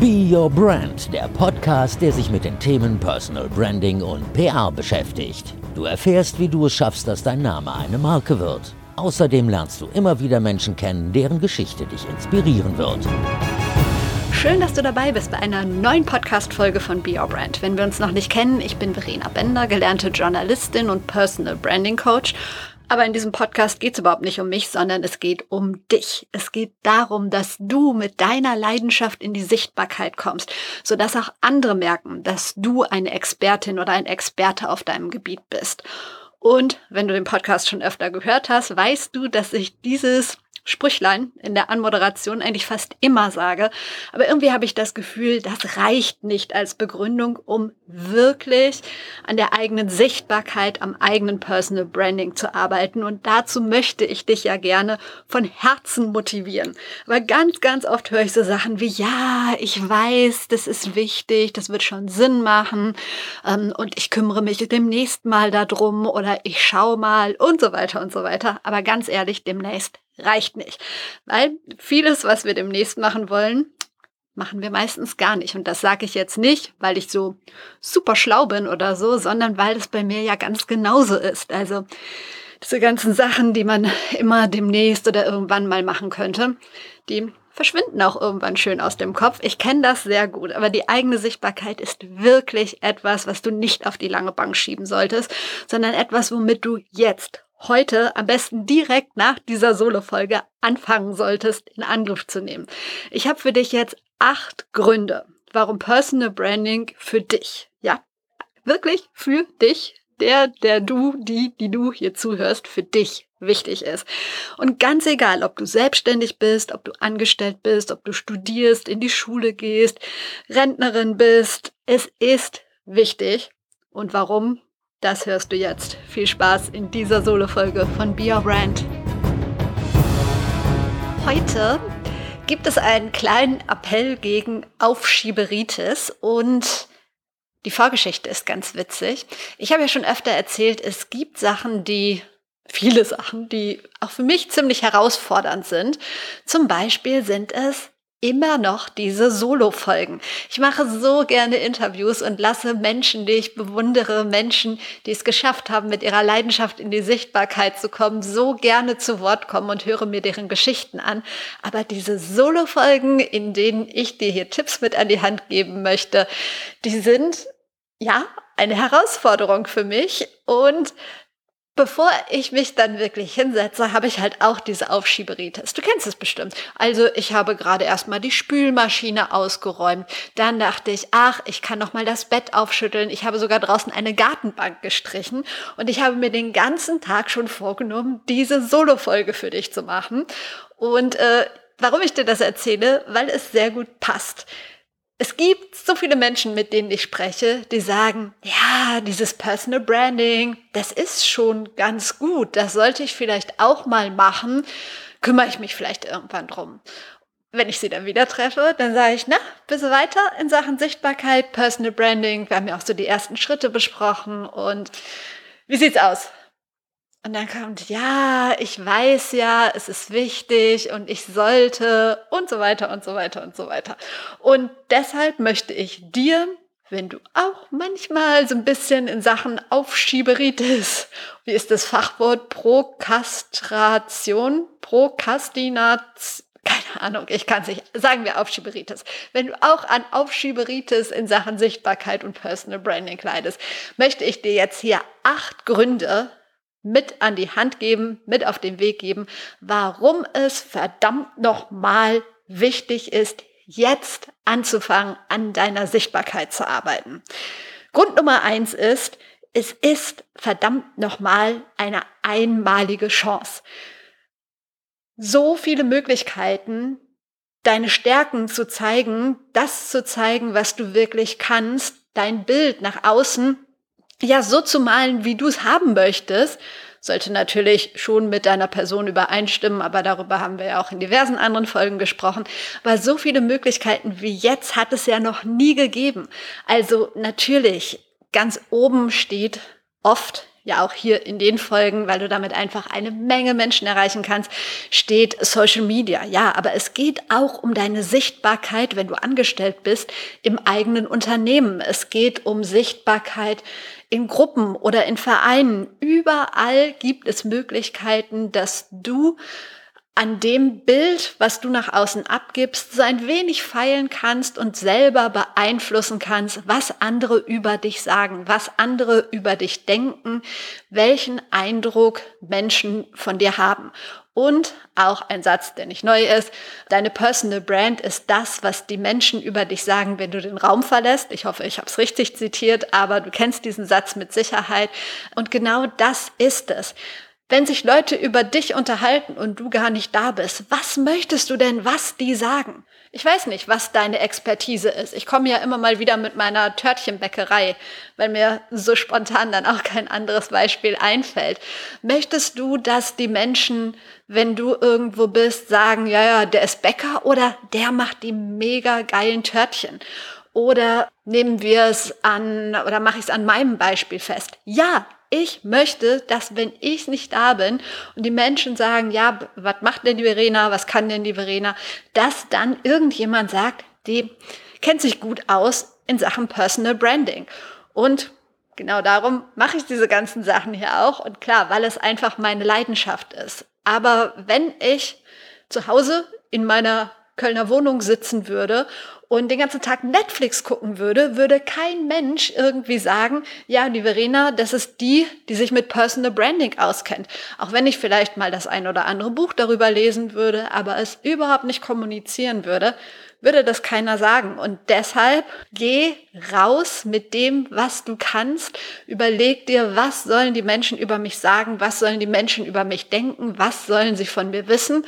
Be Your Brand, der Podcast, der sich mit den Themen Personal Branding und PR beschäftigt. Du erfährst, wie du es schaffst, dass dein Name eine Marke wird. Außerdem lernst du immer wieder Menschen kennen, deren Geschichte dich inspirieren wird. Schön, dass du dabei bist bei einer neuen Podcast-Folge von Be Your Brand. Wenn wir uns noch nicht kennen, ich bin Verena Bender, gelernte Journalistin und Personal Branding Coach aber in diesem Podcast geht es überhaupt nicht um mich, sondern es geht um dich. Es geht darum, dass du mit deiner Leidenschaft in die Sichtbarkeit kommst, sodass auch andere merken, dass du eine Expertin oder ein Experte auf deinem Gebiet bist. Und wenn du den Podcast schon öfter gehört hast, weißt du, dass ich dieses Sprüchlein in der Anmoderation eigentlich fast immer sage. Aber irgendwie habe ich das Gefühl, das reicht nicht als Begründung, um wirklich an der eigenen Sichtbarkeit, am eigenen Personal Branding zu arbeiten. Und dazu möchte ich dich ja gerne von Herzen motivieren. Aber ganz, ganz oft höre ich so Sachen wie, ja, ich weiß, das ist wichtig, das wird schon Sinn machen ähm, und ich kümmere mich demnächst mal darum oder ich schaue mal und so weiter und so weiter. Aber ganz ehrlich, demnächst reicht nicht. Weil vieles, was wir demnächst machen wollen, machen wir meistens gar nicht. Und das sage ich jetzt nicht, weil ich so super schlau bin oder so, sondern weil es bei mir ja ganz genauso ist. Also diese ganzen Sachen, die man immer demnächst oder irgendwann mal machen könnte, die verschwinden auch irgendwann schön aus dem Kopf. Ich kenne das sehr gut, aber die eigene Sichtbarkeit ist wirklich etwas, was du nicht auf die lange Bank schieben solltest, sondern etwas, womit du jetzt heute am besten direkt nach dieser Solo-Folge anfangen solltest, in Angriff zu nehmen. Ich habe für dich jetzt acht Gründe, warum Personal Branding für dich, ja, wirklich für dich, der, der du, die, die du hier zuhörst, für dich wichtig ist. Und ganz egal, ob du selbstständig bist, ob du angestellt bist, ob du studierst, in die Schule gehst, Rentnerin bist, es ist wichtig. Und warum? Das hörst du jetzt. Viel Spaß in dieser Solo-Folge von Be Your Brand. Heute gibt es einen kleinen Appell gegen Aufschieberitis und die Vorgeschichte ist ganz witzig. Ich habe ja schon öfter erzählt, es gibt Sachen, die viele Sachen, die auch für mich ziemlich herausfordernd sind. Zum Beispiel sind es immer noch diese Solo-Folgen. Ich mache so gerne Interviews und lasse Menschen, die ich bewundere, Menschen, die es geschafft haben, mit ihrer Leidenschaft in die Sichtbarkeit zu kommen, so gerne zu Wort kommen und höre mir deren Geschichten an. Aber diese Solo-Folgen, in denen ich dir hier Tipps mit an die Hand geben möchte, die sind ja eine Herausforderung für mich und Bevor ich mich dann wirklich hinsetze, habe ich halt auch diese Aufschieberitis. Du kennst es bestimmt. Also ich habe gerade erstmal die Spülmaschine ausgeräumt. Dann dachte ich, ach, ich kann noch mal das Bett aufschütteln. Ich habe sogar draußen eine Gartenbank gestrichen und ich habe mir den ganzen Tag schon vorgenommen, diese Solo-Folge für dich zu machen. Und äh, warum ich dir das erzähle? Weil es sehr gut passt. Es gibt so viele Menschen, mit denen ich spreche, die sagen, ja, dieses Personal Branding, das ist schon ganz gut, das sollte ich vielleicht auch mal machen, kümmere ich mich vielleicht irgendwann drum. Wenn ich sie dann wieder treffe, dann sage ich, na, bist du weiter in Sachen Sichtbarkeit, Personal Branding? Wir haben ja auch so die ersten Schritte besprochen und wie sieht's aus? Und dann kommt, ja, ich weiß ja, es ist wichtig und ich sollte und so weiter und so weiter und so weiter. Und deshalb möchte ich dir, wenn du auch manchmal so ein bisschen in Sachen Aufschieberitis, wie ist das Fachwort, Prokastration, Prokastination, keine Ahnung, ich kann es nicht, sagen wir Aufschieberitis. Wenn du auch an Aufschieberitis in Sachen Sichtbarkeit und Personal Branding leidest, möchte ich dir jetzt hier acht Gründe mit an die Hand geben, mit auf den Weg geben, warum es verdammt nochmal wichtig ist, jetzt anzufangen, an deiner Sichtbarkeit zu arbeiten. Grund Nummer eins ist, es ist verdammt nochmal eine einmalige Chance. So viele Möglichkeiten, deine Stärken zu zeigen, das zu zeigen, was du wirklich kannst, dein Bild nach außen ja so zu malen, wie du es haben möchtest, sollte natürlich schon mit deiner Person übereinstimmen, aber darüber haben wir ja auch in diversen anderen Folgen gesprochen. Aber so viele Möglichkeiten wie jetzt hat es ja noch nie gegeben. Also natürlich, ganz oben steht oft ja auch hier in den Folgen, weil du damit einfach eine Menge Menschen erreichen kannst, steht Social Media. Ja, aber es geht auch um deine Sichtbarkeit, wenn du angestellt bist im eigenen Unternehmen. Es geht um Sichtbarkeit in Gruppen oder in Vereinen. Überall gibt es Möglichkeiten, dass du an dem Bild, was du nach außen abgibst, so ein wenig feilen kannst und selber beeinflussen kannst, was andere über dich sagen, was andere über dich denken, welchen Eindruck Menschen von dir haben. Und auch ein Satz, der nicht neu ist, deine Personal Brand ist das, was die Menschen über dich sagen, wenn du den Raum verlässt. Ich hoffe, ich habe es richtig zitiert, aber du kennst diesen Satz mit Sicherheit. Und genau das ist es. Wenn sich Leute über dich unterhalten und du gar nicht da bist, was möchtest du denn, was die sagen? Ich weiß nicht, was deine Expertise ist. Ich komme ja immer mal wieder mit meiner Törtchenbäckerei, weil mir so spontan dann auch kein anderes Beispiel einfällt. Möchtest du, dass die Menschen, wenn du irgendwo bist, sagen, ja, ja, der ist Bäcker oder der macht die mega geilen Törtchen? Oder nehmen wir es an, oder mache ich es an meinem Beispiel fest? Ja, ich möchte, dass wenn ich nicht da bin und die Menschen sagen, ja, was macht denn die Verena, was kann denn die Verena, dass dann irgendjemand sagt, die kennt sich gut aus in Sachen Personal Branding. Und genau darum mache ich diese ganzen Sachen hier auch. Und klar, weil es einfach meine Leidenschaft ist. Aber wenn ich zu Hause in meiner Kölner Wohnung sitzen würde und den ganzen Tag Netflix gucken würde, würde kein Mensch irgendwie sagen, ja, die Verena, das ist die, die sich mit Personal Branding auskennt. Auch wenn ich vielleicht mal das ein oder andere Buch darüber lesen würde, aber es überhaupt nicht kommunizieren würde, würde das keiner sagen. Und deshalb geh raus mit dem, was du kannst. Überleg dir, was sollen die Menschen über mich sagen? Was sollen die Menschen über mich denken? Was sollen sie von mir wissen?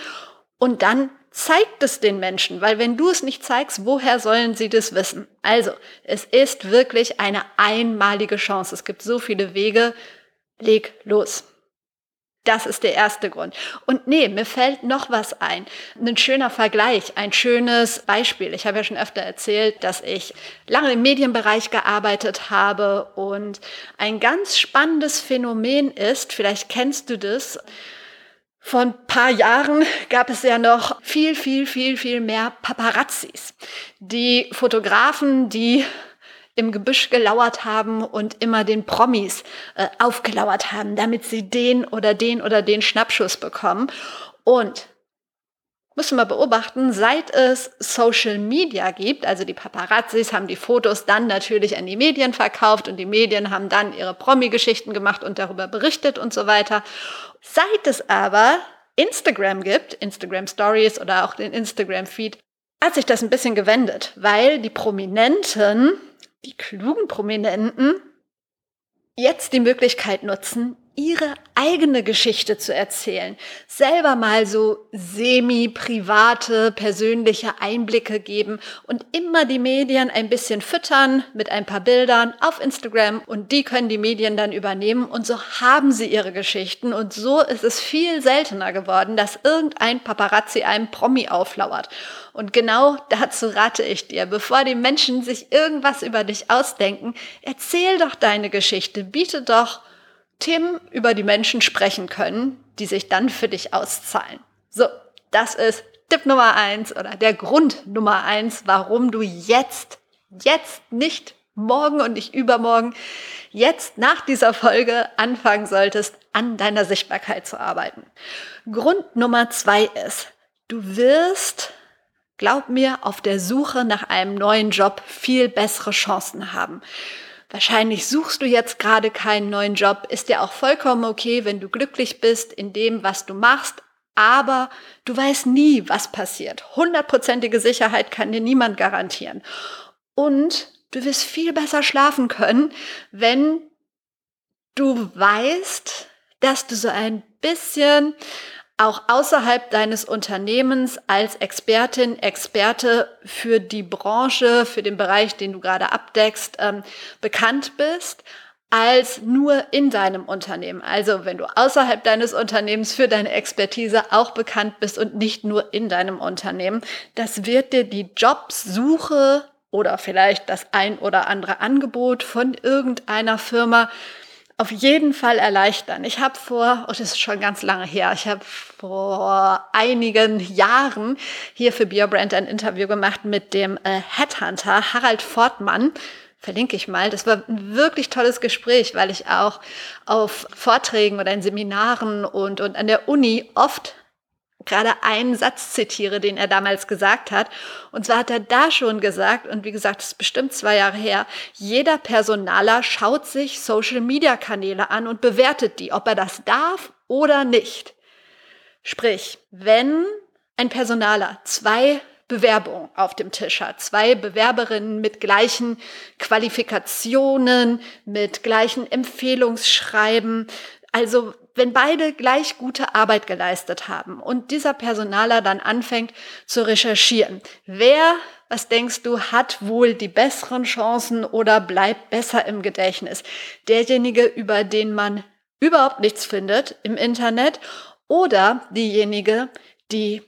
Und dann zeigt es den Menschen, weil wenn du es nicht zeigst, woher sollen sie das wissen? Also, es ist wirklich eine einmalige Chance. Es gibt so viele Wege. Leg los. Das ist der erste Grund. Und nee, mir fällt noch was ein. Ein schöner Vergleich, ein schönes Beispiel. Ich habe ja schon öfter erzählt, dass ich lange im Medienbereich gearbeitet habe und ein ganz spannendes Phänomen ist, vielleicht kennst du das, vor ein paar Jahren gab es ja noch viel, viel, viel, viel mehr Paparazzis. Die Fotografen, die im Gebüsch gelauert haben und immer den Promis äh, aufgelauert haben, damit sie den oder den oder den Schnappschuss bekommen. Und müssen wir beobachten, seit es Social Media gibt, also die Paparazzis haben die Fotos dann natürlich an die Medien verkauft und die Medien haben dann ihre Promi-Geschichten gemacht und darüber berichtet und so weiter. Seit es aber Instagram gibt, Instagram Stories oder auch den Instagram Feed, hat sich das ein bisschen gewendet, weil die Prominenten, die klugen Prominenten, jetzt die Möglichkeit nutzen, ihre eigene Geschichte zu erzählen, selber mal so semi-private, persönliche Einblicke geben und immer die Medien ein bisschen füttern mit ein paar Bildern auf Instagram und die können die Medien dann übernehmen und so haben sie ihre Geschichten. Und so ist es viel seltener geworden, dass irgendein Paparazzi einem Promi auflauert. Und genau dazu rate ich dir, bevor die Menschen sich irgendwas über dich ausdenken, erzähl doch deine Geschichte, biete doch Themen über die Menschen sprechen können, die sich dann für dich auszahlen. So, das ist Tipp Nummer eins oder der Grund Nummer eins, warum du jetzt, jetzt nicht morgen und nicht übermorgen, jetzt nach dieser Folge anfangen solltest, an deiner Sichtbarkeit zu arbeiten. Grund Nummer zwei ist, du wirst, glaub mir, auf der Suche nach einem neuen Job viel bessere Chancen haben. Wahrscheinlich suchst du jetzt gerade keinen neuen Job, ist ja auch vollkommen okay, wenn du glücklich bist in dem, was du machst, aber du weißt nie, was passiert. Hundertprozentige Sicherheit kann dir niemand garantieren. Und du wirst viel besser schlafen können, wenn du weißt, dass du so ein bisschen auch außerhalb deines Unternehmens als Expertin, Experte für die Branche, für den Bereich, den du gerade abdeckst, ähm, bekannt bist, als nur in deinem Unternehmen. Also wenn du außerhalb deines Unternehmens für deine Expertise auch bekannt bist und nicht nur in deinem Unternehmen, das wird dir die Jobsuche oder vielleicht das ein oder andere Angebot von irgendeiner Firma auf jeden Fall erleichtern. Ich habe vor, oh, das ist schon ganz lange her, ich habe vor einigen Jahren hier für BioBrand ein Interview gemacht mit dem äh, Headhunter Harald Fortmann. Verlinke ich mal. Das war ein wirklich tolles Gespräch, weil ich auch auf Vorträgen oder in Seminaren und, und an der Uni oft gerade einen Satz zitiere, den er damals gesagt hat. Und zwar hat er da schon gesagt, und wie gesagt, das ist bestimmt zwei Jahre her, jeder Personaler schaut sich Social-Media-Kanäle an und bewertet die, ob er das darf oder nicht. Sprich, wenn ein Personaler zwei Bewerbungen auf dem Tisch hat, zwei Bewerberinnen mit gleichen Qualifikationen, mit gleichen Empfehlungsschreiben, also wenn beide gleich gute Arbeit geleistet haben und dieser Personaler dann anfängt zu recherchieren, wer, was denkst du, hat wohl die besseren Chancen oder bleibt besser im Gedächtnis? Derjenige, über den man überhaupt nichts findet im Internet oder diejenige, die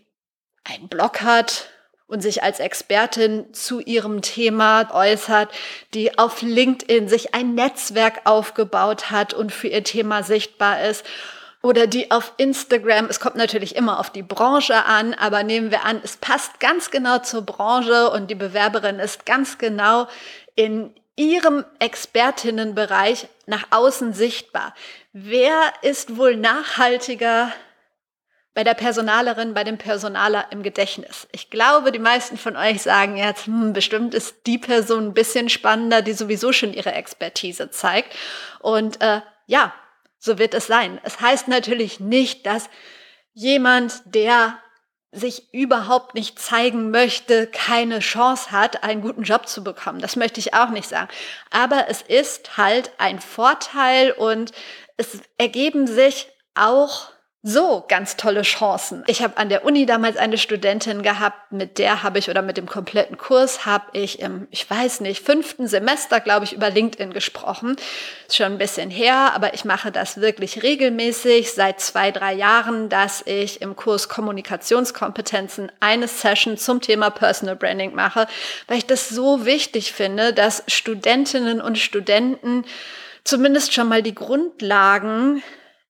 einen Blog hat, und sich als Expertin zu ihrem Thema äußert, die auf LinkedIn sich ein Netzwerk aufgebaut hat und für ihr Thema sichtbar ist. Oder die auf Instagram, es kommt natürlich immer auf die Branche an, aber nehmen wir an, es passt ganz genau zur Branche und die Bewerberin ist ganz genau in ihrem Expertinnenbereich nach außen sichtbar. Wer ist wohl nachhaltiger bei der Personalerin, bei dem Personaler im Gedächtnis. Ich glaube, die meisten von euch sagen jetzt, hm, bestimmt ist die Person ein bisschen spannender, die sowieso schon ihre Expertise zeigt. Und äh, ja, so wird es sein. Es heißt natürlich nicht, dass jemand, der sich überhaupt nicht zeigen möchte, keine Chance hat, einen guten Job zu bekommen. Das möchte ich auch nicht sagen. Aber es ist halt ein Vorteil und es ergeben sich auch so ganz tolle Chancen. Ich habe an der Uni damals eine Studentin gehabt, mit der habe ich oder mit dem kompletten Kurs habe ich im, ich weiß nicht, fünften Semester, glaube ich, über LinkedIn gesprochen. Ist schon ein bisschen her, aber ich mache das wirklich regelmäßig seit zwei, drei Jahren, dass ich im Kurs Kommunikationskompetenzen eine Session zum Thema Personal Branding mache, weil ich das so wichtig finde, dass Studentinnen und Studenten zumindest schon mal die Grundlagen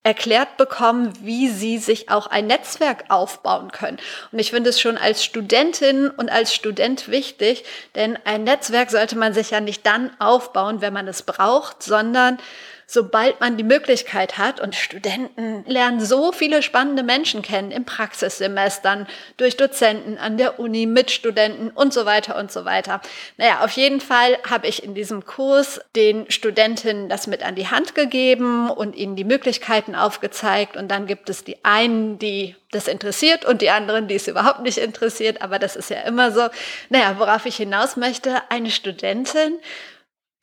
erklärt bekommen, wie sie sich auch ein Netzwerk aufbauen können. Und ich finde es schon als Studentin und als Student wichtig, denn ein Netzwerk sollte man sich ja nicht dann aufbauen, wenn man es braucht, sondern sobald man die Möglichkeit hat, und Studenten lernen so viele spannende Menschen kennen im Praxissemestern, durch Dozenten an der Uni, mit Studenten und so weiter und so weiter. Naja, auf jeden Fall habe ich in diesem Kurs den Studentinnen das mit an die Hand gegeben und ihnen die Möglichkeiten aufgezeigt. Und dann gibt es die einen, die das interessiert und die anderen, die es überhaupt nicht interessiert. Aber das ist ja immer so. Naja, worauf ich hinaus möchte, eine Studentin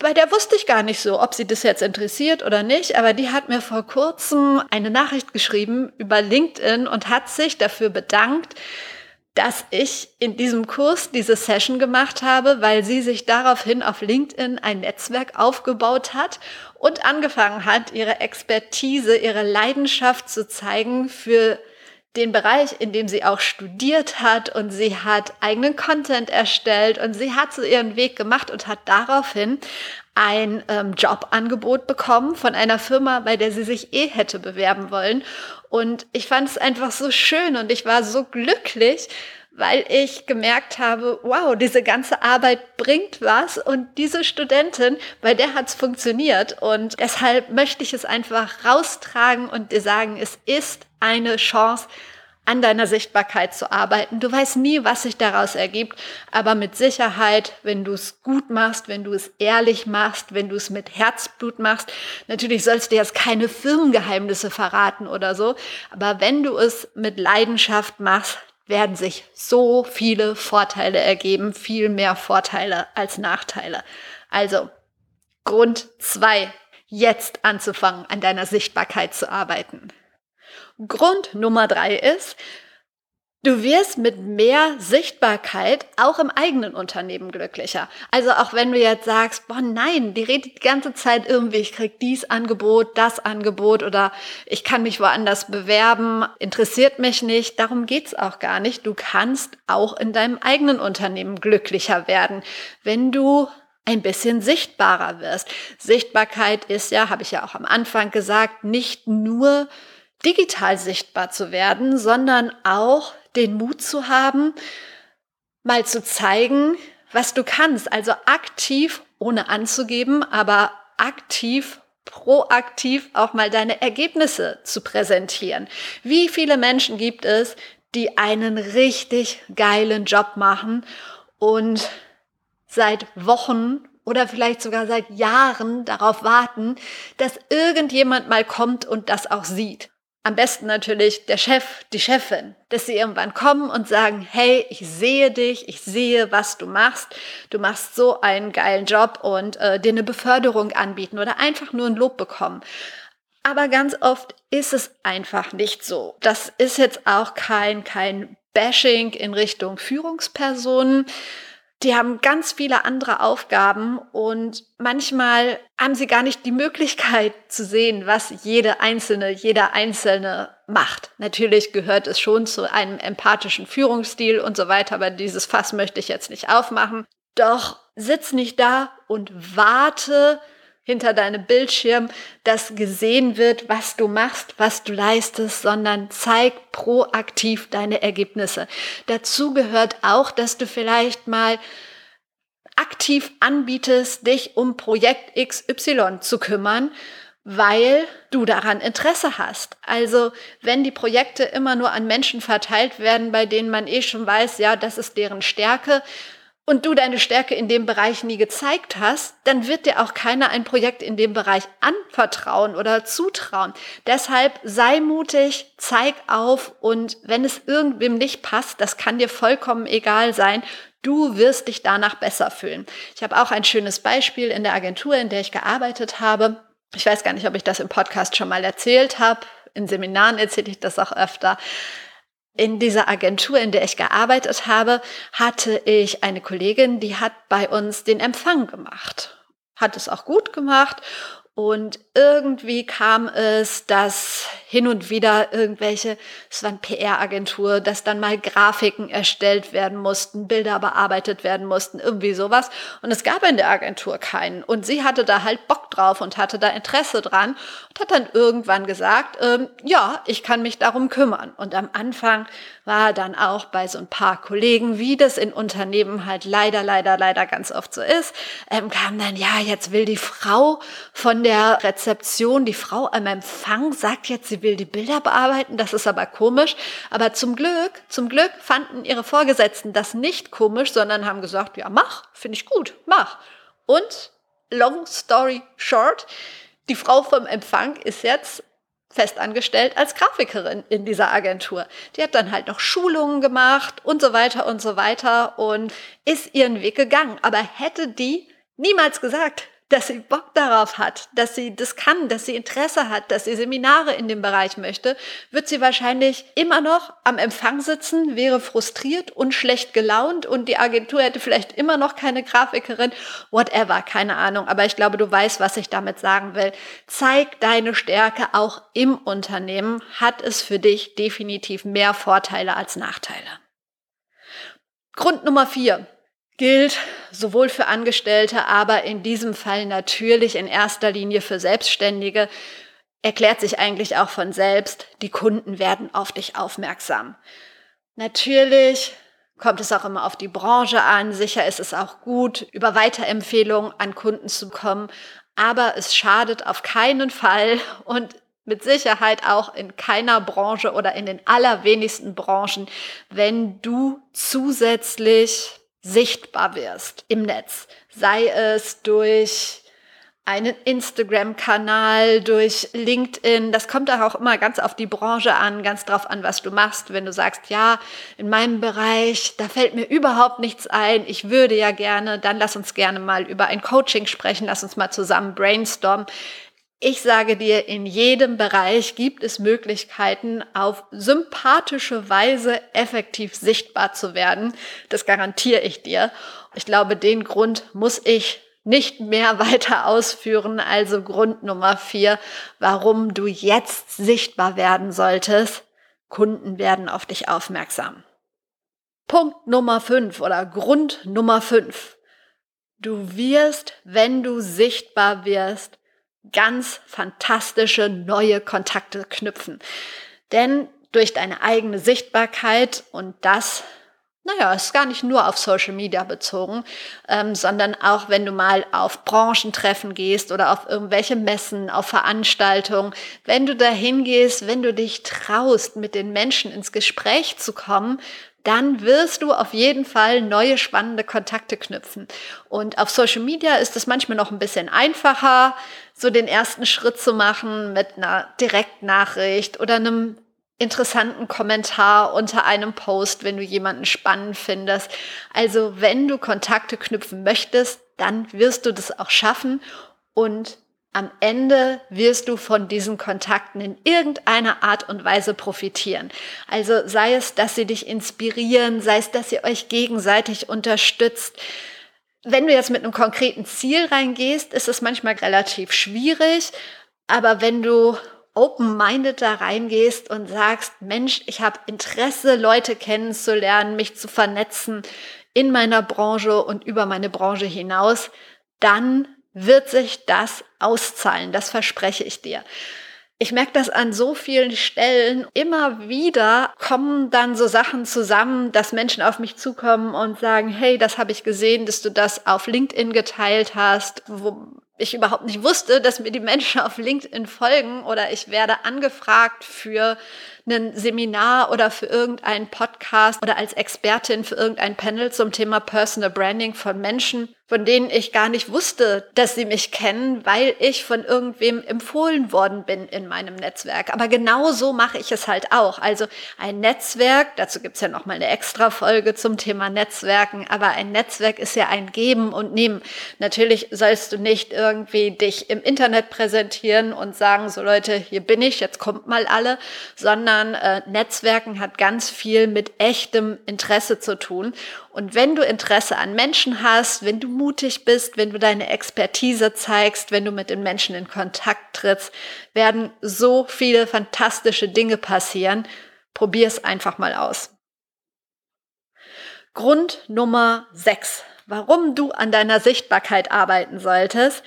bei der wusste ich gar nicht so, ob sie das jetzt interessiert oder nicht, aber die hat mir vor kurzem eine Nachricht geschrieben über LinkedIn und hat sich dafür bedankt, dass ich in diesem Kurs diese Session gemacht habe, weil sie sich daraufhin auf LinkedIn ein Netzwerk aufgebaut hat und angefangen hat, ihre Expertise, ihre Leidenschaft zu zeigen für den Bereich, in dem sie auch studiert hat und sie hat eigenen Content erstellt und sie hat so ihren Weg gemacht und hat daraufhin ein ähm, Jobangebot bekommen von einer Firma, bei der sie sich eh hätte bewerben wollen. Und ich fand es einfach so schön und ich war so glücklich, weil ich gemerkt habe, wow, diese ganze Arbeit bringt was. Und diese Studentin, bei der hat es funktioniert. Und deshalb möchte ich es einfach raustragen und dir sagen, es ist eine Chance, an deiner Sichtbarkeit zu arbeiten. Du weißt nie, was sich daraus ergibt, aber mit Sicherheit, wenn du es gut machst, wenn du es ehrlich machst, wenn du es mit Herzblut machst, natürlich sollst du jetzt keine Firmengeheimnisse verraten oder so, aber wenn du es mit Leidenschaft machst, werden sich so viele Vorteile ergeben, viel mehr Vorteile als Nachteile. Also, Grund zwei, jetzt anzufangen, an deiner Sichtbarkeit zu arbeiten. Grund Nummer drei ist, Du wirst mit mehr Sichtbarkeit auch im eigenen Unternehmen glücklicher. Also auch wenn du jetzt sagst, boah nein, die redet die ganze Zeit irgendwie, ich krieg dies Angebot, das Angebot oder ich kann mich woanders bewerben, interessiert mich nicht, darum geht's auch gar nicht. Du kannst auch in deinem eigenen Unternehmen glücklicher werden, wenn du ein bisschen sichtbarer wirst. Sichtbarkeit ist ja, habe ich ja auch am Anfang gesagt, nicht nur digital sichtbar zu werden, sondern auch den Mut zu haben, mal zu zeigen, was du kannst. Also aktiv, ohne anzugeben, aber aktiv proaktiv auch mal deine Ergebnisse zu präsentieren. Wie viele Menschen gibt es, die einen richtig geilen Job machen und seit Wochen oder vielleicht sogar seit Jahren darauf warten, dass irgendjemand mal kommt und das auch sieht. Am besten natürlich der Chef, die Chefin, dass sie irgendwann kommen und sagen, hey, ich sehe dich, ich sehe, was du machst, du machst so einen geilen Job und äh, dir eine Beförderung anbieten oder einfach nur ein Lob bekommen. Aber ganz oft ist es einfach nicht so. Das ist jetzt auch kein, kein Bashing in Richtung Führungspersonen, die haben ganz viele andere Aufgaben und manchmal haben sie gar nicht die Möglichkeit zu sehen, was jede einzelne, jeder einzelne macht. Natürlich gehört es schon zu einem empathischen Führungsstil und so weiter, aber dieses Fass möchte ich jetzt nicht aufmachen. Doch sitz nicht da und warte, hinter deinem Bildschirm, dass gesehen wird, was du machst, was du leistest, sondern zeig proaktiv deine Ergebnisse. Dazu gehört auch, dass du vielleicht mal aktiv anbietest, dich um Projekt XY zu kümmern, weil du daran Interesse hast. Also wenn die Projekte immer nur an Menschen verteilt werden, bei denen man eh schon weiß, ja, das ist deren Stärke, und du deine Stärke in dem Bereich nie gezeigt hast, dann wird dir auch keiner ein Projekt in dem Bereich anvertrauen oder zutrauen. Deshalb sei mutig, zeig auf und wenn es irgendwem nicht passt, das kann dir vollkommen egal sein. Du wirst dich danach besser fühlen. Ich habe auch ein schönes Beispiel in der Agentur, in der ich gearbeitet habe. Ich weiß gar nicht, ob ich das im Podcast schon mal erzählt habe. In Seminaren erzähle ich das auch öfter in dieser Agentur, in der ich gearbeitet habe, hatte ich eine Kollegin, die hat bei uns den Empfang gemacht. Hat es auch gut gemacht und irgendwie kam es, dass hin und wieder irgendwelche, es war eine PR-Agentur, dass dann mal Grafiken erstellt werden mussten, Bilder bearbeitet werden mussten, irgendwie sowas. Und es gab in der Agentur keinen. Und sie hatte da halt Bock drauf und hatte da Interesse dran und hat dann irgendwann gesagt, ähm, ja, ich kann mich darum kümmern. Und am Anfang war dann auch bei so ein paar Kollegen, wie das in Unternehmen halt leider, leider, leider ganz oft so ist, ähm, kam dann, ja, jetzt will die Frau der Rezeption, die Frau am Empfang sagt jetzt, sie will die Bilder bearbeiten, das ist aber komisch. Aber zum Glück, zum Glück fanden ihre Vorgesetzten das nicht komisch, sondern haben gesagt, ja, mach, finde ich gut, mach. Und long story short, die Frau vom Empfang ist jetzt festangestellt als Grafikerin in dieser Agentur. Die hat dann halt noch Schulungen gemacht und so weiter und so weiter und ist ihren Weg gegangen. Aber hätte die niemals gesagt, dass sie Bock darauf hat, dass sie das kann, dass sie Interesse hat, dass sie Seminare in dem Bereich möchte, wird sie wahrscheinlich immer noch am Empfang sitzen, wäre frustriert und schlecht gelaunt und die Agentur hätte vielleicht immer noch keine Grafikerin, whatever, keine Ahnung. Aber ich glaube, du weißt, was ich damit sagen will. Zeig deine Stärke auch im Unternehmen, hat es für dich definitiv mehr Vorteile als Nachteile. Grund Nummer vier gilt sowohl für Angestellte, aber in diesem Fall natürlich in erster Linie für Selbstständige, erklärt sich eigentlich auch von selbst, die Kunden werden auf dich aufmerksam. Natürlich kommt es auch immer auf die Branche an, sicher ist es auch gut, über Weiterempfehlungen an Kunden zu kommen, aber es schadet auf keinen Fall und mit Sicherheit auch in keiner Branche oder in den allerwenigsten Branchen, wenn du zusätzlich sichtbar wirst im Netz, sei es durch einen Instagram-Kanal, durch LinkedIn. Das kommt auch immer ganz auf die Branche an, ganz drauf an, was du machst. Wenn du sagst, ja, in meinem Bereich, da fällt mir überhaupt nichts ein, ich würde ja gerne, dann lass uns gerne mal über ein Coaching sprechen, lass uns mal zusammen brainstormen. Ich sage dir, in jedem Bereich gibt es Möglichkeiten, auf sympathische Weise effektiv sichtbar zu werden. Das garantiere ich dir. Ich glaube, den Grund muss ich nicht mehr weiter ausführen. Also Grund Nummer vier, warum du jetzt sichtbar werden solltest. Kunden werden auf dich aufmerksam. Punkt Nummer fünf oder Grund Nummer fünf. Du wirst, wenn du sichtbar wirst, ganz fantastische neue Kontakte knüpfen. Denn durch deine eigene Sichtbarkeit und das naja, ist gar nicht nur auf Social Media bezogen, ähm, sondern auch wenn du mal auf Branchentreffen gehst oder auf irgendwelche Messen, auf Veranstaltungen, wenn du dahin gehst, wenn du dich traust, mit den Menschen ins Gespräch zu kommen, dann wirst du auf jeden Fall neue spannende Kontakte knüpfen. Und auf Social Media ist es manchmal noch ein bisschen einfacher, so den ersten Schritt zu machen mit einer Direktnachricht oder einem interessanten Kommentar unter einem Post, wenn du jemanden spannend findest. Also wenn du Kontakte knüpfen möchtest, dann wirst du das auch schaffen und am Ende wirst du von diesen Kontakten in irgendeiner Art und Weise profitieren. Also sei es, dass sie dich inspirieren, sei es, dass ihr euch gegenseitig unterstützt. Wenn du jetzt mit einem konkreten Ziel reingehst, ist es manchmal relativ schwierig. Aber wenn du open-minded da reingehst und sagst, Mensch, ich habe Interesse, Leute kennenzulernen, mich zu vernetzen in meiner Branche und über meine Branche hinaus, dann wird sich das auszahlen. Das verspreche ich dir. Ich merke das an so vielen Stellen. Immer wieder kommen dann so Sachen zusammen, dass Menschen auf mich zukommen und sagen, hey, das habe ich gesehen, dass du das auf LinkedIn geteilt hast, wo ich überhaupt nicht wusste, dass mir die Menschen auf LinkedIn folgen oder ich werde angefragt für ein Seminar oder für irgendeinen Podcast oder als Expertin für irgendein Panel zum Thema Personal Branding von Menschen, von denen ich gar nicht wusste, dass sie mich kennen, weil ich von irgendwem empfohlen worden bin in meinem Netzwerk. Aber genau so mache ich es halt auch. Also ein Netzwerk, dazu gibt's ja noch mal eine extra Folge zum Thema Netzwerken, aber ein Netzwerk ist ja ein Geben und Nehmen. Natürlich sollst du nicht irgendwie dich im Internet präsentieren und sagen, so Leute, hier bin ich, jetzt kommt mal alle, sondern äh, Netzwerken hat ganz viel mit echtem Interesse zu tun. Und wenn du Interesse an Menschen hast, wenn du mutig bist, wenn du deine Expertise zeigst, wenn du mit den Menschen in Kontakt trittst, werden so viele fantastische Dinge passieren. Probier es einfach mal aus. Grund Nummer 6, warum du an deiner Sichtbarkeit arbeiten solltest.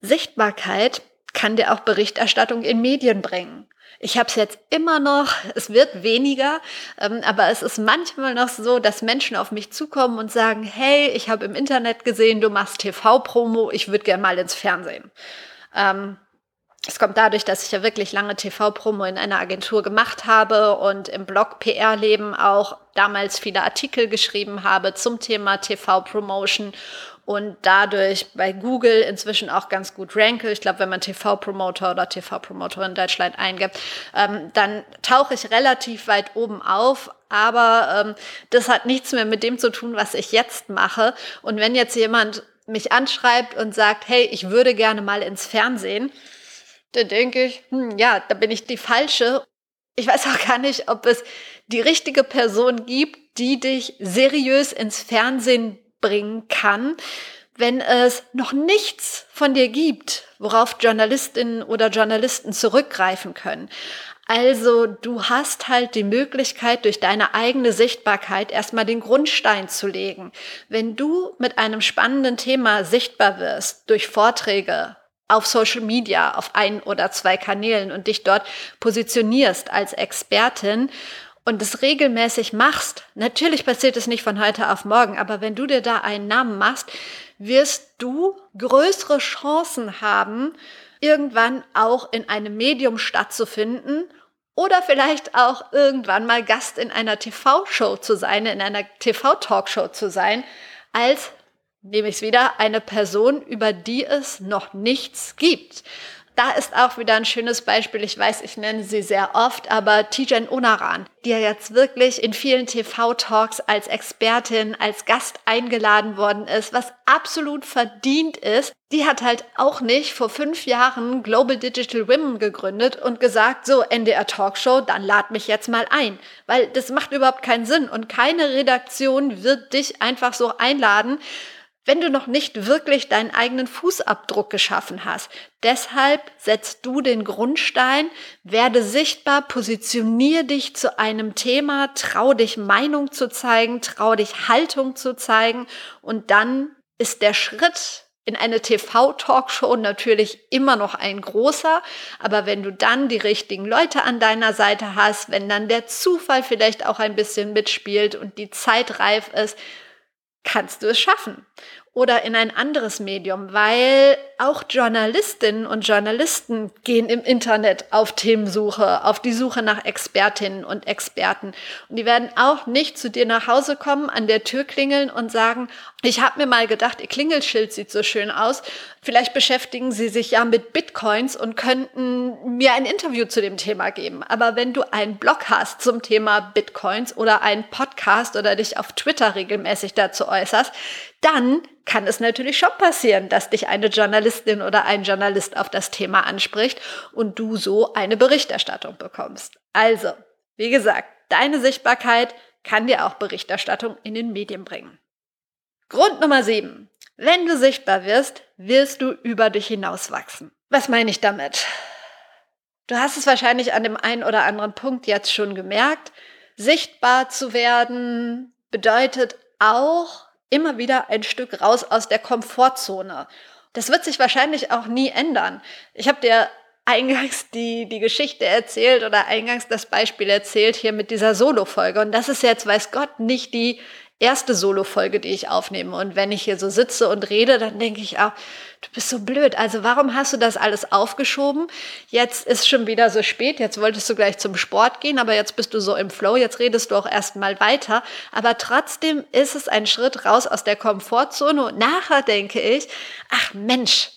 Sichtbarkeit kann dir auch Berichterstattung in Medien bringen. Ich habe es jetzt immer noch, es wird weniger, ähm, aber es ist manchmal noch so, dass Menschen auf mich zukommen und sagen, hey, ich habe im Internet gesehen, du machst TV-Promo, ich würde gerne mal ins Fernsehen. Ähm, es kommt dadurch, dass ich ja wirklich lange TV-Promo in einer Agentur gemacht habe und im Blog PR-Leben auch damals viele Artikel geschrieben habe zum Thema TV-Promotion und dadurch bei Google inzwischen auch ganz gut ranke. Ich glaube, wenn man TV-Promoter oder TV-Promoter in Deutschland eingibt, ähm, dann tauche ich relativ weit oben auf. Aber ähm, das hat nichts mehr mit dem zu tun, was ich jetzt mache. Und wenn jetzt jemand mich anschreibt und sagt, hey, ich würde gerne mal ins Fernsehen, dann denke ich, hm, ja, da bin ich die falsche. Ich weiß auch gar nicht, ob es die richtige Person gibt, die dich seriös ins Fernsehen bringen kann, wenn es noch nichts von dir gibt, worauf Journalistinnen oder Journalisten zurückgreifen können. Also du hast halt die Möglichkeit, durch deine eigene Sichtbarkeit erstmal den Grundstein zu legen. Wenn du mit einem spannenden Thema sichtbar wirst, durch Vorträge, auf Social Media, auf ein oder zwei Kanälen und dich dort positionierst als Expertin und es regelmäßig machst, natürlich passiert es nicht von heute auf morgen, aber wenn du dir da einen Namen machst, wirst du größere Chancen haben, irgendwann auch in einem Medium stattzufinden oder vielleicht auch irgendwann mal Gast in einer TV-Show zu sein, in einer TV-Talkshow zu sein, als, nehme ich es wieder, eine Person, über die es noch nichts gibt da ist auch wieder ein schönes Beispiel. Ich weiß, ich nenne sie sehr oft, aber Tijen Onaran, die ja jetzt wirklich in vielen TV-Talks als Expertin, als Gast eingeladen worden ist, was absolut verdient ist. Die hat halt auch nicht vor fünf Jahren Global Digital Women gegründet und gesagt, so NDR Talkshow, dann lad mich jetzt mal ein. Weil das macht überhaupt keinen Sinn und keine Redaktion wird dich einfach so einladen, wenn du noch nicht wirklich deinen eigenen Fußabdruck geschaffen hast. Deshalb setzt du den Grundstein, werde sichtbar, positionier dich zu einem Thema, trau dich Meinung zu zeigen, trau dich Haltung zu zeigen und dann ist der Schritt in eine TV-Talkshow natürlich immer noch ein großer, aber wenn du dann die richtigen Leute an deiner Seite hast, wenn dann der Zufall vielleicht auch ein bisschen mitspielt und die Zeit reif ist, kannst du es schaffen oder in ein anderes Medium, weil auch Journalistinnen und Journalisten gehen im Internet auf Themensuche, auf die Suche nach Expertinnen und Experten. Und die werden auch nicht zu dir nach Hause kommen, an der Tür klingeln und sagen, ich habe mir mal gedacht, ihr Klingelschild sieht so schön aus. Vielleicht beschäftigen sie sich ja mit Bitcoins und könnten mir ein Interview zu dem Thema geben. Aber wenn du einen Blog hast zum Thema Bitcoins oder einen Podcast oder dich auf Twitter regelmäßig dazu äußerst, dann kann es natürlich schon passieren, dass dich eine Journalistin oder ein Journalist auf das Thema anspricht und du so eine Berichterstattung bekommst. Also, wie gesagt, deine Sichtbarkeit kann dir auch Berichterstattung in den Medien bringen. Grund Nummer sieben: Wenn du sichtbar wirst, wirst du über dich hinauswachsen. Was meine ich damit? Du hast es wahrscheinlich an dem einen oder anderen Punkt jetzt schon gemerkt. Sichtbar zu werden bedeutet auch, immer wieder ein Stück raus aus der Komfortzone. Das wird sich wahrscheinlich auch nie ändern. Ich habe dir eingangs die, die Geschichte erzählt oder eingangs das Beispiel erzählt hier mit dieser Solo-Folge. Und das ist jetzt, weiß Gott, nicht die erste Solo-Folge, die ich aufnehme. Und wenn ich hier so sitze und rede, dann denke ich auch, du bist so blöd. Also warum hast du das alles aufgeschoben? Jetzt ist schon wieder so spät. Jetzt wolltest du gleich zum Sport gehen, aber jetzt bist du so im Flow. Jetzt redest du auch erstmal weiter. Aber trotzdem ist es ein Schritt raus aus der Komfortzone. Und nachher denke ich, ach Mensch,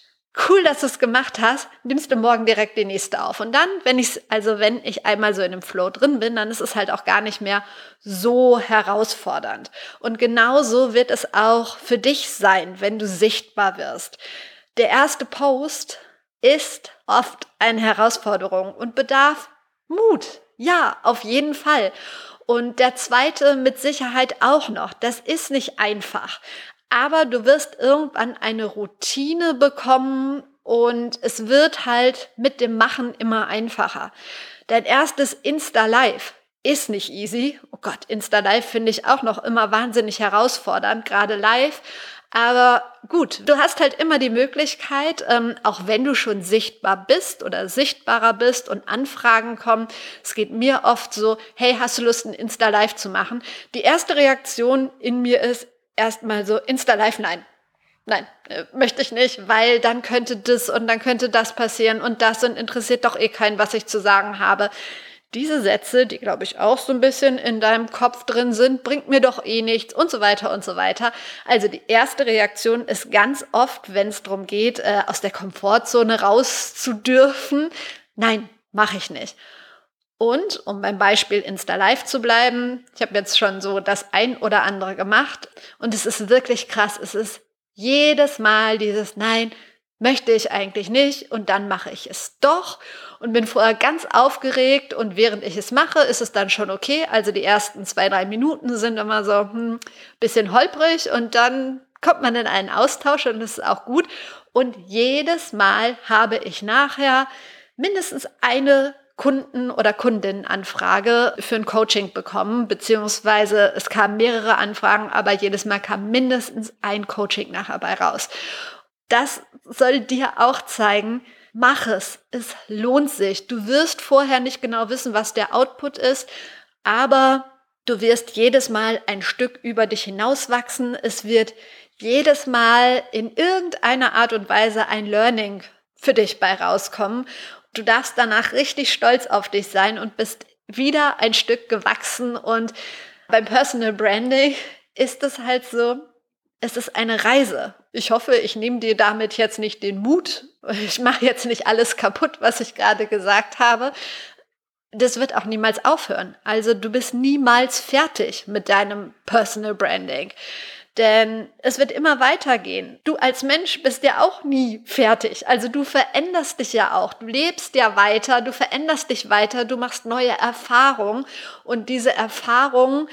cool, dass du es gemacht hast, nimmst du morgen direkt die nächste auf. Und dann, wenn ich, also wenn ich einmal so in dem Flow drin bin, dann ist es halt auch gar nicht mehr so herausfordernd. Und genauso wird es auch für dich sein, wenn du sichtbar wirst. Der erste Post ist oft eine Herausforderung und bedarf Mut. Ja, auf jeden Fall. Und der zweite mit Sicherheit auch noch. Das ist nicht einfach aber du wirst irgendwann eine Routine bekommen und es wird halt mit dem Machen immer einfacher. Dein erstes Insta Live ist nicht easy. Oh Gott, Insta Live finde ich auch noch immer wahnsinnig herausfordernd, gerade live. Aber gut, du hast halt immer die Möglichkeit, ähm, auch wenn du schon sichtbar bist oder sichtbarer bist und Anfragen kommen. Es geht mir oft so, hey, hast du Lust, ein Insta Live zu machen? Die erste Reaktion in mir ist, erstmal so Insta-Live, nein. Nein, äh, möchte ich nicht, weil dann könnte das und dann könnte das passieren und das und interessiert doch eh keinen, was ich zu sagen habe. Diese Sätze, die glaube ich auch so ein bisschen in deinem Kopf drin sind, bringt mir doch eh nichts und so weiter und so weiter. Also die erste Reaktion ist ganz oft, wenn es darum geht, äh, aus der Komfortzone raus zu dürfen, nein, mache ich nicht. Und um beim Beispiel Insta Live zu bleiben, ich habe jetzt schon so das ein oder andere gemacht und es ist wirklich krass. Es ist jedes Mal dieses Nein, möchte ich eigentlich nicht und dann mache ich es doch und bin vorher ganz aufgeregt und während ich es mache, ist es dann schon okay. Also die ersten zwei, drei Minuten sind immer so hm, bisschen holprig und dann kommt man in einen Austausch und das ist auch gut. Und jedes Mal habe ich nachher mindestens eine Kunden- oder Kundinnenanfrage für ein Coaching bekommen, beziehungsweise es kamen mehrere Anfragen, aber jedes Mal kam mindestens ein Coaching nachher bei raus. Das soll dir auch zeigen, mach es. Es lohnt sich. Du wirst vorher nicht genau wissen, was der Output ist, aber du wirst jedes Mal ein Stück über dich hinauswachsen. Es wird jedes Mal in irgendeiner Art und Weise ein Learning für dich bei rauskommen. Du darfst danach richtig stolz auf dich sein und bist wieder ein Stück gewachsen. Und beim Personal Branding ist es halt so, es ist eine Reise. Ich hoffe, ich nehme dir damit jetzt nicht den Mut. Ich mache jetzt nicht alles kaputt, was ich gerade gesagt habe. Das wird auch niemals aufhören. Also du bist niemals fertig mit deinem Personal Branding. Denn es wird immer weitergehen. Du als Mensch bist ja auch nie fertig. Also du veränderst dich ja auch. Du lebst ja weiter, du veränderst dich weiter, du machst neue Erfahrungen. Und diese Erfahrungen,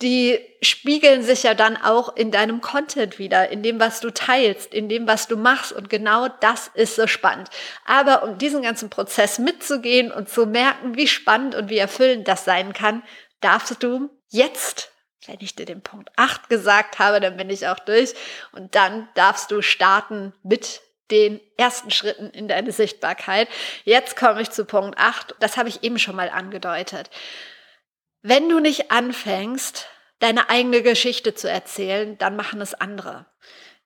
die spiegeln sich ja dann auch in deinem Content wieder, in dem, was du teilst, in dem, was du machst. Und genau das ist so spannend. Aber um diesen ganzen Prozess mitzugehen und zu merken, wie spannend und wie erfüllend das sein kann, darfst du jetzt Wenn ich dir den Punkt 8 gesagt habe, dann bin ich auch durch. Und dann darfst du starten mit den ersten Schritten in deine Sichtbarkeit. Jetzt komme ich zu Punkt 8. Das habe ich eben schon mal angedeutet. Wenn du nicht anfängst, deine eigene Geschichte zu erzählen, dann machen es andere.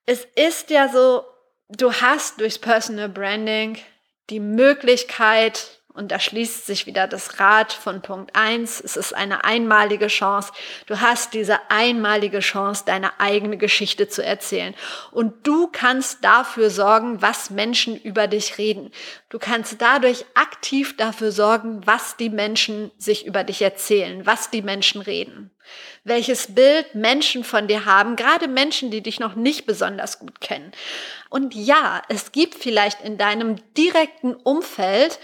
Es ist ja so, du hast durchs Personal Branding die Möglichkeit, und da schließt sich wieder das Rad von Punkt eins. Es ist eine einmalige Chance. Du hast diese einmalige Chance, deine eigene Geschichte zu erzählen. Und du kannst dafür sorgen, was Menschen über dich reden. Du kannst dadurch aktiv dafür sorgen, was die Menschen sich über dich erzählen, was die Menschen reden welches Bild Menschen von dir haben, gerade Menschen, die dich noch nicht besonders gut kennen. Und ja, es gibt vielleicht in deinem direkten Umfeld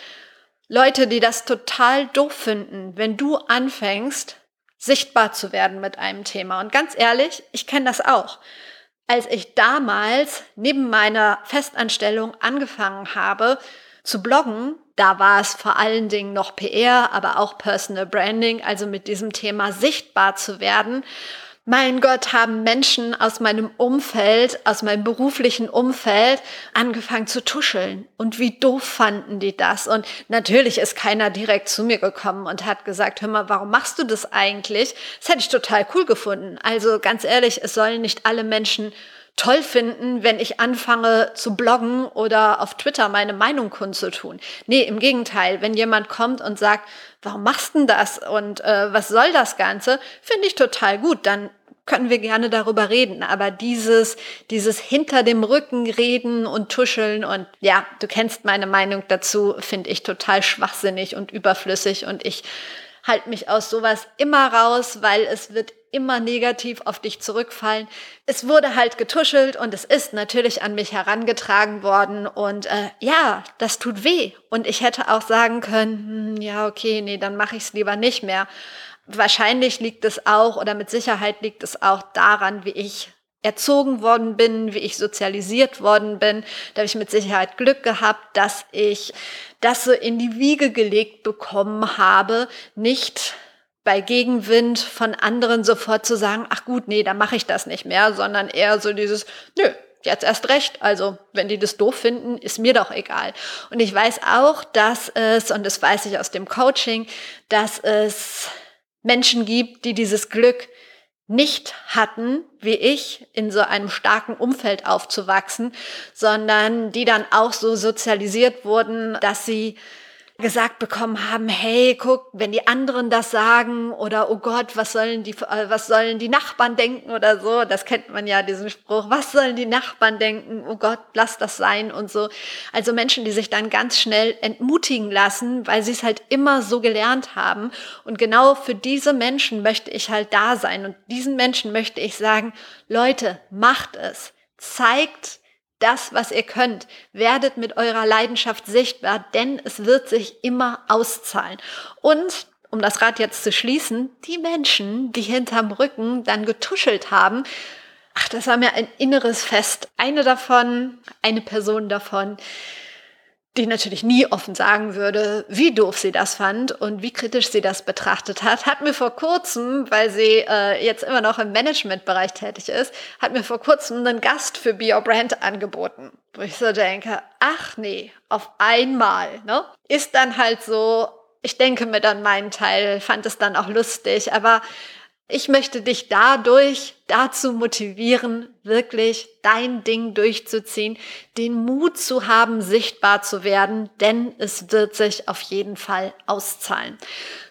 Leute, die das total doof finden, wenn du anfängst, sichtbar zu werden mit einem Thema. Und ganz ehrlich, ich kenne das auch. Als ich damals neben meiner Festanstellung angefangen habe zu bloggen, da war es vor allen Dingen noch PR, aber auch Personal Branding, also mit diesem Thema sichtbar zu werden mein Gott, haben Menschen aus meinem Umfeld, aus meinem beruflichen Umfeld angefangen zu tuscheln. Und wie doof fanden die das? Und natürlich ist keiner direkt zu mir gekommen und hat gesagt, hör mal, warum machst du das eigentlich? Das hätte ich total cool gefunden. Also ganz ehrlich, es sollen nicht alle Menschen toll finden, wenn ich anfange zu bloggen oder auf Twitter meine Meinung kundzutun. Nee, im Gegenteil, wenn jemand kommt und sagt, warum machst denn das und äh, was soll das Ganze, finde ich total gut. Dann können wir gerne darüber reden. Aber dieses, dieses hinter dem Rücken reden und tuscheln und ja, du kennst meine Meinung dazu, finde ich total schwachsinnig und überflüssig und ich halte mich aus sowas immer raus, weil es wird immer negativ auf dich zurückfallen. Es wurde halt getuschelt und es ist natürlich an mich herangetragen worden und äh, ja, das tut weh. Und ich hätte auch sagen können, hm, ja, okay, nee, dann mache ich es lieber nicht mehr. Wahrscheinlich liegt es auch oder mit Sicherheit liegt es auch daran, wie ich erzogen worden bin, wie ich sozialisiert worden bin. Da habe ich mit Sicherheit Glück gehabt, dass ich das so in die Wiege gelegt bekommen habe, nicht bei Gegenwind von anderen sofort zu sagen, ach gut, nee, dann mache ich das nicht mehr, sondern eher so dieses, nö, jetzt erst recht. Also, wenn die das doof finden, ist mir doch egal. Und ich weiß auch, dass es, und das weiß ich aus dem Coaching, dass es Menschen gibt, die dieses Glück nicht hatten, wie ich, in so einem starken Umfeld aufzuwachsen, sondern die dann auch so sozialisiert wurden, dass sie gesagt bekommen haben, hey, guck, wenn die anderen das sagen oder oh Gott, was sollen die, äh, was sollen die Nachbarn denken oder so, das kennt man ja, diesen Spruch, was sollen die Nachbarn denken, oh Gott, lass das sein und so. Also Menschen, die sich dann ganz schnell entmutigen lassen, weil sie es halt immer so gelernt haben. Und genau für diese Menschen möchte ich halt da sein und diesen Menschen möchte ich sagen, Leute, macht es. Zeigt das, was ihr könnt. Werdet mit eurer Leidenschaft sichtbar, denn es wird sich immer auszahlen. Und um das Rad jetzt zu schließen, die Menschen, die hinterm Rücken dann getuschelt haben, ach, das war mir ein inneres Fest. Eine davon, eine Person davon, die natürlich nie offen sagen würde, wie doof sie das fand und wie kritisch sie das betrachtet hat, hat mir vor kurzem, weil sie äh, jetzt immer noch im Managementbereich tätig ist, hat mir vor kurzem einen Gast für Be Your Brand angeboten. Wo ich so denke, ach nee, auf einmal, ne? Ist dann halt so, ich denke mir dann meinen Teil, fand es dann auch lustig, aber ich möchte dich dadurch dazu motivieren, wirklich dein Ding durchzuziehen, den Mut zu haben, sichtbar zu werden, denn es wird sich auf jeden Fall auszahlen.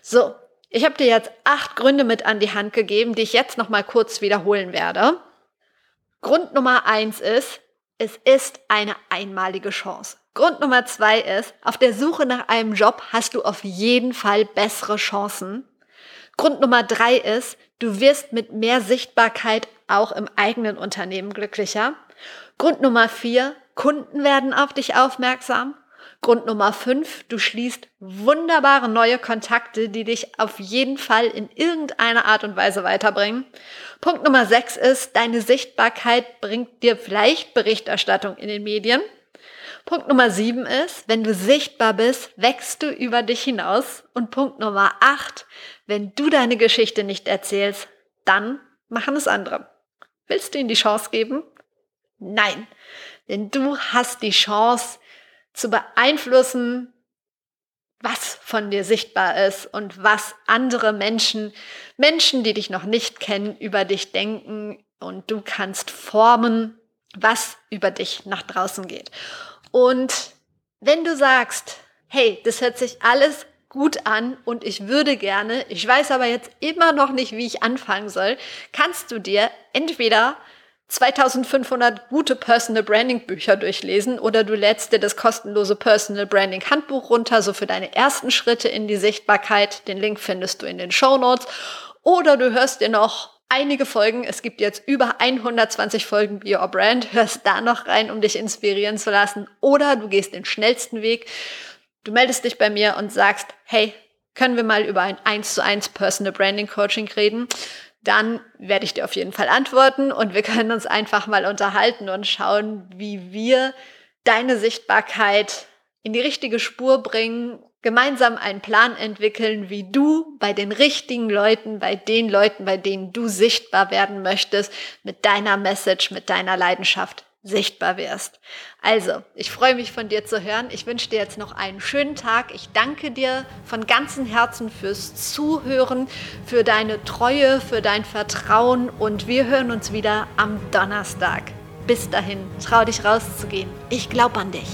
So, ich habe dir jetzt acht Gründe mit an die Hand gegeben, die ich jetzt noch mal kurz wiederholen werde. Grund Nummer eins ist, es ist eine einmalige Chance. Grund Nummer zwei ist, auf der Suche nach einem Job hast du auf jeden Fall bessere Chancen. Grund Nummer drei ist, Du wirst mit mehr Sichtbarkeit auch im eigenen Unternehmen glücklicher. Grund Nummer vier, Kunden werden auf dich aufmerksam. Grund Nummer fünf, du schließt wunderbare neue Kontakte, die dich auf jeden Fall in irgendeiner Art und Weise weiterbringen. Punkt Nummer sechs ist, deine Sichtbarkeit bringt dir vielleicht Berichterstattung in den Medien. Punkt Nummer sieben ist, wenn du sichtbar bist, wächst du über dich hinaus. Und Punkt Nummer acht, wenn du deine Geschichte nicht erzählst, dann machen es andere. Willst du ihnen die Chance geben? Nein, denn du hast die Chance zu beeinflussen, was von dir sichtbar ist und was andere Menschen, Menschen, die dich noch nicht kennen, über dich denken und du kannst formen, was über dich nach draußen geht. Und wenn du sagst, hey, das hört sich alles gut an und ich würde gerne, ich weiß aber jetzt immer noch nicht, wie ich anfangen soll, kannst du dir entweder 2500 gute Personal Branding Bücher durchlesen oder du lädst dir das kostenlose Personal Branding Handbuch runter, so für deine ersten Schritte in die Sichtbarkeit. Den Link findest du in den Show Notes. Oder du hörst dir noch einige Folgen. Es gibt jetzt über 120 Folgen Be Your Brand. Hörst da noch rein, um dich inspirieren zu lassen. Oder du gehst den schnellsten Weg. Du meldest dich bei mir und sagst, hey, können wir mal über ein 1 zu 1 Personal Branding Coaching reden? Dann werde ich dir auf jeden Fall antworten und wir können uns einfach mal unterhalten und schauen, wie wir deine Sichtbarkeit in die richtige Spur bringen gemeinsam einen Plan entwickeln, wie du bei den richtigen Leuten, bei den Leuten, bei denen du sichtbar werden möchtest, mit deiner Message, mit deiner Leidenschaft sichtbar wirst. Also, ich freue mich von dir zu hören. Ich wünsche dir jetzt noch einen schönen Tag. Ich danke dir von ganzem Herzen fürs Zuhören, für deine Treue, für dein Vertrauen und wir hören uns wieder am Donnerstag. Bis dahin, trau dich rauszugehen. Ich glaube an dich.